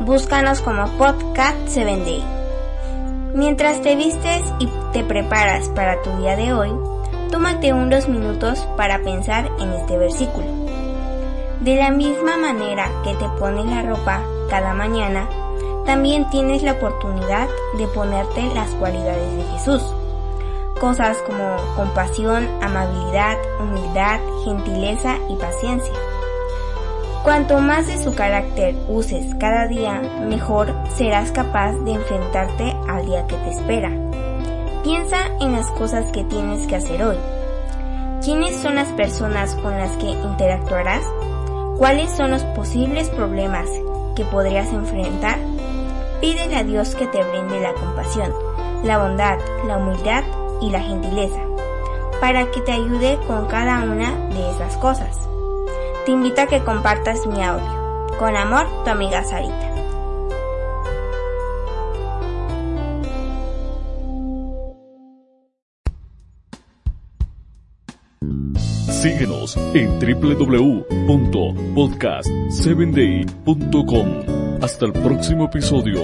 Búscanos como Podcast 7 Day. Mientras te vistes y te preparas para tu día de hoy, tómate unos minutos para pensar en este versículo. De la misma manera que te pones la ropa cada mañana, también tienes la oportunidad de ponerte las cualidades de Jesús cosas como compasión, amabilidad, humildad, gentileza y paciencia. Cuanto más de su carácter uses cada día, mejor serás capaz de enfrentarte al día que te espera. Piensa en las cosas que tienes que hacer hoy. ¿Quiénes son las personas con las que interactuarás? ¿Cuáles son los posibles problemas que podrías enfrentar? Pídele a Dios que te brinde la compasión, la bondad, la humildad y la gentileza, para que te ayude con cada una de esas cosas. Te invito a que compartas mi audio. Con amor, tu amiga Sarita. Síguenos en www.podcast7day.com. Hasta el próximo episodio.